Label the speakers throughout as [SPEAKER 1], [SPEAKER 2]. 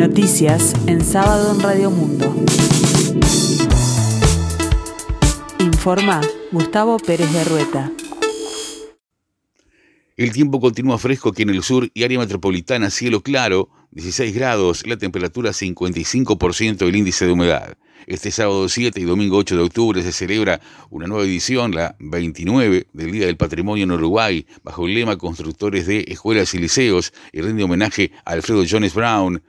[SPEAKER 1] Noticias en sábado en Radio Mundo. Informa Gustavo Pérez de Rueta.
[SPEAKER 2] El tiempo continúa fresco aquí en el sur y área metropolitana, cielo claro, 16 grados, la temperatura 55% del índice de humedad. Este sábado 7 y domingo 8 de octubre se celebra una nueva edición, la 29 del Día del Patrimonio en Uruguay, bajo el lema Constructores de Escuelas y Liceos y rinde homenaje a Alfredo Jones Brown,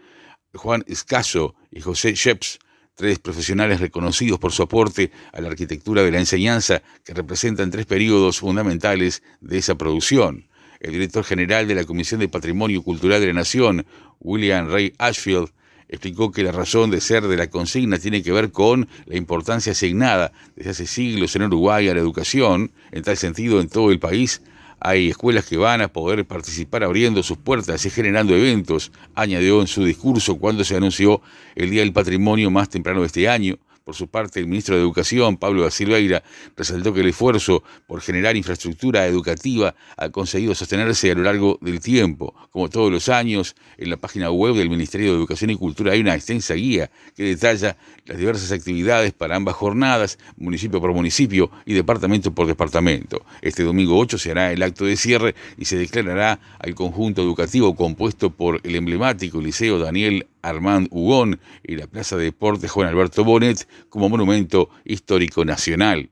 [SPEAKER 2] Juan Escaso y José Sheps, tres profesionales reconocidos por su aporte a la arquitectura de la enseñanza que representan tres periodos fundamentales de esa producción el director general de la Comisión de Patrimonio Cultural de la Nación, William Ray Ashfield, explicó que la razón de ser de la consigna tiene que ver con la importancia asignada desde hace siglos en Uruguay a la educación, en tal sentido en todo el país. Hay escuelas que van a poder participar abriendo sus puertas y generando eventos, añadió en su discurso cuando se anunció el Día del Patrimonio más temprano de este año. Por su parte, el ministro de Educación, Pablo da Silveira, resaltó que el esfuerzo por generar infraestructura educativa ha conseguido sostenerse a lo largo del tiempo. Como todos los años, en la página web del Ministerio de Educación y Cultura hay una extensa guía que detalla las diversas actividades para ambas jornadas, municipio por municipio y departamento por departamento. Este domingo 8 se hará el acto de cierre y se declarará al conjunto educativo compuesto por el emblemático Liceo Daniel Armand Hugón y la Plaza de Deportes Juan Alberto Bonet como monumento histórico nacional.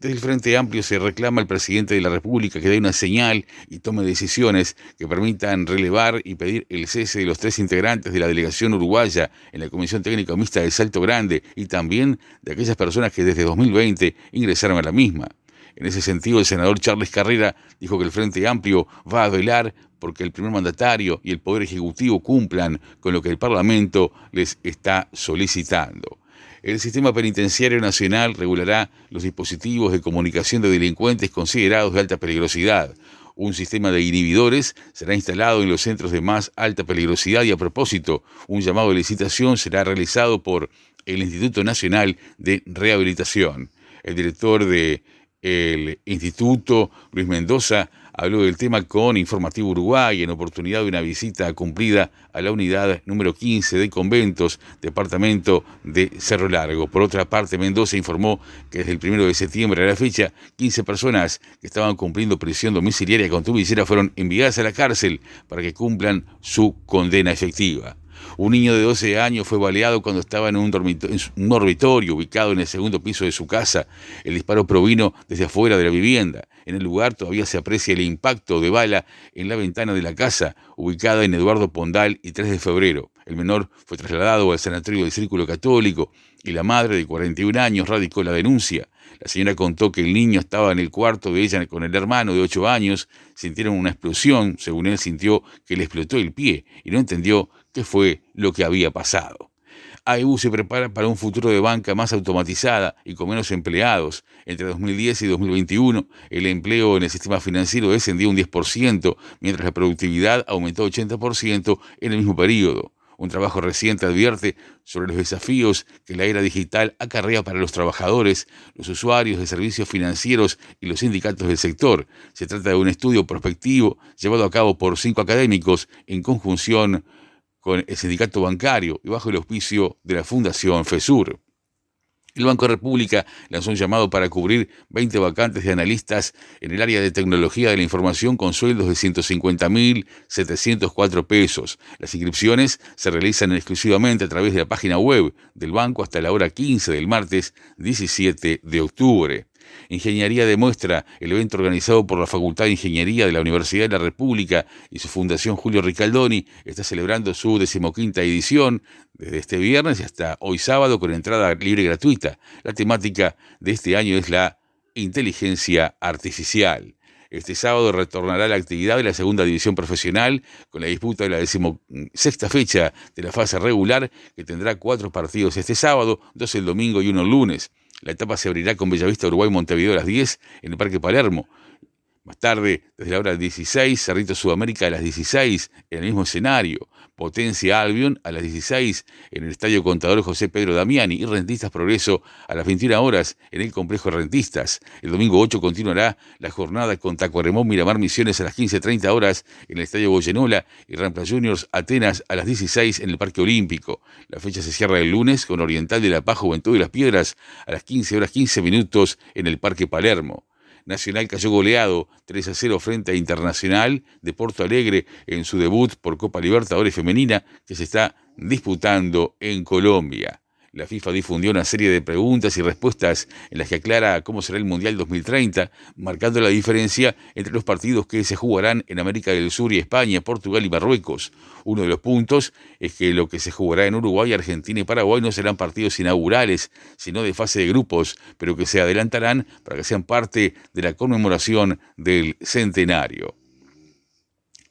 [SPEAKER 2] Desde el Frente Amplio se reclama al presidente de la República que dé una señal y tome decisiones que permitan relevar y pedir el cese de los tres integrantes de la delegación uruguaya en la Comisión Técnica Mixta de Salto Grande y también de aquellas personas que desde 2020 ingresaron a la misma. En ese sentido, el senador Charles Carrera dijo que el Frente Amplio va a velar porque el primer mandatario y el Poder Ejecutivo cumplan con lo que el Parlamento les está solicitando. El sistema penitenciario nacional regulará los dispositivos de comunicación de delincuentes considerados de alta peligrosidad. Un sistema de inhibidores será instalado en los centros de más alta peligrosidad y a propósito, un llamado de licitación será realizado por el Instituto Nacional de Rehabilitación. El director de el Instituto Luis Mendoza habló del tema con Informativo Uruguay en oportunidad de una visita cumplida a la unidad número 15 de conventos, departamento de Cerro Largo. Por otra parte, Mendoza informó que desde el 1 de septiembre a la fecha, 15 personas que estaban cumpliendo prisión domiciliaria con tubicera fueron enviadas a la cárcel para que cumplan su condena efectiva. Un niño de 12 años fue baleado cuando estaba en un, dormitorio, ubicado en el segundo piso de su casa. El disparo provino desde afuera de la vivienda. En el lugar todavía se aprecia el impacto de bala en la ventana de la casa, ubicada en Eduardo Pondal y 3 de febrero. El menor fue trasladado al sanatorio del Círculo Católico y la madre de 41 años radicó la denuncia. La señora contó que el niño estaba en el cuarto de ella con el hermano de 8 años, sintieron una explosión, según él sintió que le explotó el pie y no entendió qué fue lo que había pasado. AEU se prepara para un futuro de banca más automatizada y con menos empleados. Entre 2010 y 2021, el empleo en el sistema financiero descendió un 10%, mientras la productividad aumentó 80% en el mismo periodo. Un trabajo reciente advierte sobre los desafíos que la era digital acarrea para los trabajadores, los usuarios de servicios financieros y los sindicatos del sector. Se trata de un estudio prospectivo llevado a cabo por cinco académicos en conjunción con el sindicato bancario y bajo el auspicio de la Fundación FESUR. El Banco República lanzó un llamado para cubrir 20 vacantes de analistas en el área de tecnología de la información con sueldos de 150.704 pesos. Las inscripciones se realizan exclusivamente a través de la página web del banco hasta la hora 15 del martes 17 de octubre. Ingeniería demuestra el evento organizado por la Facultad de Ingeniería de la Universidad de la República y su Fundación Julio Ricaldoni está celebrando su decimoquinta edición desde este viernes hasta hoy sábado con entrada libre y gratuita. La temática de este año es la inteligencia artificial. Este sábado retornará la actividad de la segunda división profesional con la disputa de la decimosexta fecha de la fase regular que tendrá cuatro partidos este sábado, dos el domingo y uno el lunes. La etapa se abrirá con Bellavista Uruguay Montevideo a las 10 en el Parque Palermo. Más tarde, desde la hora 16, Cerrito Sudamérica a las 16 en el mismo escenario. Potencia Albion a las 16 en el Estadio Contador José Pedro Damiani y Rentistas Progreso a las 21 horas en el Complejo Rentistas. El domingo 8 continuará la jornada con Tacuaremón Miramar Misiones a las 15.30 horas en el Estadio Goyenola y Rampla Juniors Atenas a las 16 en el Parque Olímpico. La fecha se cierra el lunes con Oriental de la Paz Juventud y las Piedras a las 15 horas 15 minutos en el Parque Palermo. Nacional cayó goleado 3 a 0 frente a Internacional de Porto Alegre en su debut por Copa Libertadores Femenina que se está disputando en Colombia. La FIFA difundió una serie de preguntas y respuestas en las que aclara cómo será el Mundial 2030, marcando la diferencia entre los partidos que se jugarán en América del Sur y España, Portugal y Marruecos. Uno de los puntos es que lo que se jugará en Uruguay, Argentina y Paraguay no serán partidos inaugurales, sino de fase de grupos, pero que se adelantarán para que sean parte de la conmemoración del centenario.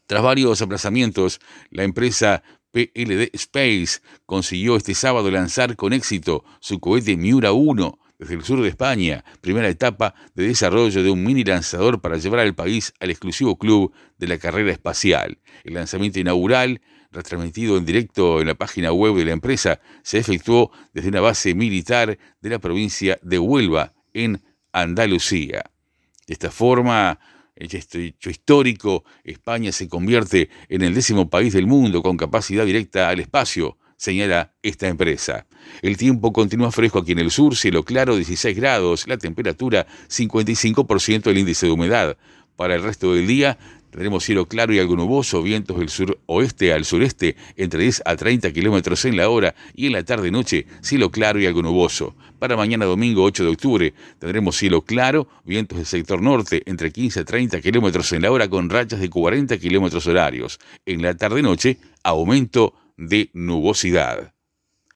[SPEAKER 2] Tras varios aplazamientos, la empresa PLD Space consiguió este sábado lanzar con éxito su cohete Miura 1 desde el sur de España, primera etapa de desarrollo de un mini lanzador para llevar al país al exclusivo club de la carrera espacial. El lanzamiento inaugural, retransmitido en directo en la página web de la empresa, se efectuó desde una base militar de la provincia de Huelva, en Andalucía. De esta forma, este hecho histórico, España se convierte en el décimo país del mundo con capacidad directa al espacio, señala esta empresa. El tiempo continúa fresco aquí en el sur, cielo claro 16 grados, la temperatura 55% el índice de humedad. Para el resto del día Tendremos cielo claro y algo nuboso, vientos del suroeste al sureste entre 10 a 30 kilómetros en la hora y en la tarde-noche cielo claro y algo nuboso. Para mañana domingo 8 de octubre tendremos cielo claro, vientos del sector norte entre 15 a 30 kilómetros en la hora con rachas de 40 kilómetros horarios. En la tarde-noche, aumento de nubosidad.